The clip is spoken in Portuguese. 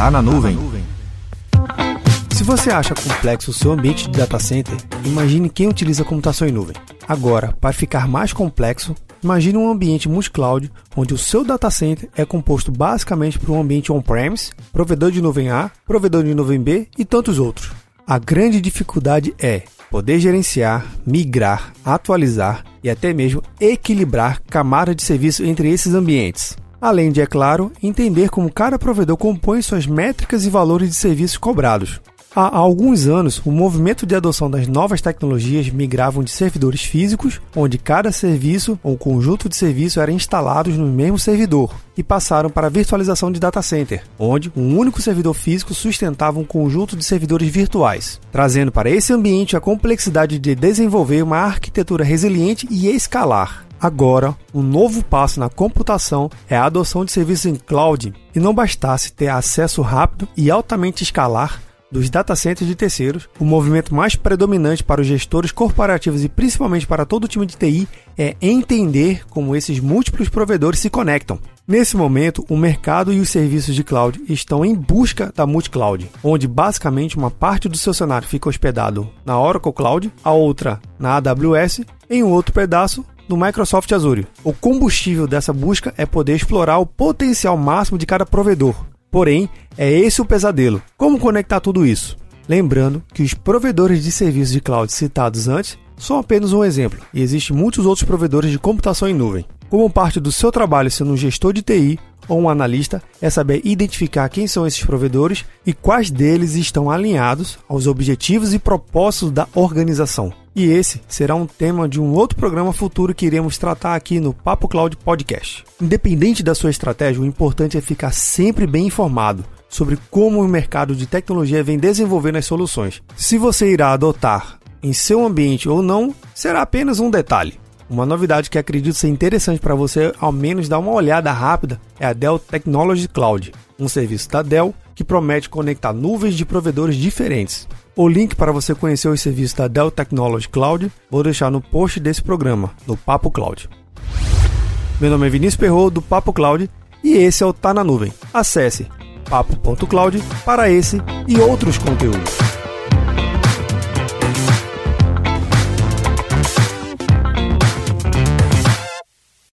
Tá na nuvem. Se você acha complexo o seu ambiente de data center, imagine quem utiliza computação em nuvem. Agora, para ficar mais complexo, imagine um ambiente multi-cloud onde o seu data center é composto basicamente por um ambiente on-premise, provedor de nuvem A, provedor de nuvem B e tantos outros. A grande dificuldade é poder gerenciar, migrar, atualizar e até mesmo equilibrar camadas de serviço entre esses ambientes. Além de, é claro, entender como cada provedor compõe suas métricas e valores de serviços cobrados. Há alguns anos, o movimento de adoção das novas tecnologias migravam de servidores físicos, onde cada serviço ou conjunto de serviços eram instalados no mesmo servidor, e passaram para a virtualização de data center, onde um único servidor físico sustentava um conjunto de servidores virtuais, trazendo para esse ambiente a complexidade de desenvolver uma arquitetura resiliente e escalar. Agora, um novo passo na computação é a adoção de serviços em cloud, e não bastasse ter acesso rápido e altamente escalar dos data centers de terceiros, o movimento mais predominante para os gestores corporativos e principalmente para todo o time de TI é entender como esses múltiplos provedores se conectam. Nesse momento, o mercado e os serviços de cloud estão em busca da multi-cloud, onde basicamente uma parte do seu cenário fica hospedado na Oracle Cloud, a outra na AWS, em um outro pedaço no Microsoft Azure. O combustível dessa busca é poder explorar o potencial máximo de cada provedor, Porém, é esse o pesadelo. Como conectar tudo isso? Lembrando que os provedores de serviços de cloud citados antes são apenas um exemplo, e existem muitos outros provedores de computação em nuvem. Como parte do seu trabalho sendo um gestor de TI ou um analista, é saber identificar quem são esses provedores e quais deles estão alinhados aos objetivos e propósitos da organização. E esse será um tema de um outro programa futuro que iremos tratar aqui no Papo Cloud Podcast. Independente da sua estratégia, o importante é ficar sempre bem informado sobre como o mercado de tecnologia vem desenvolvendo as soluções. Se você irá adotar em seu ambiente ou não, será apenas um detalhe. Uma novidade que acredito ser interessante para você, ao menos dar uma olhada rápida, é a Dell Technology Cloud, um serviço da Dell que promete conectar nuvens de provedores diferentes. O link para você conhecer os serviços da Dell Technology Cloud vou deixar no post desse programa, no Papo Cloud. Meu nome é Vinícius Perro do Papo Cloud e esse é o Tá na Nuvem. Acesse papo.cloud para esse e outros conteúdos.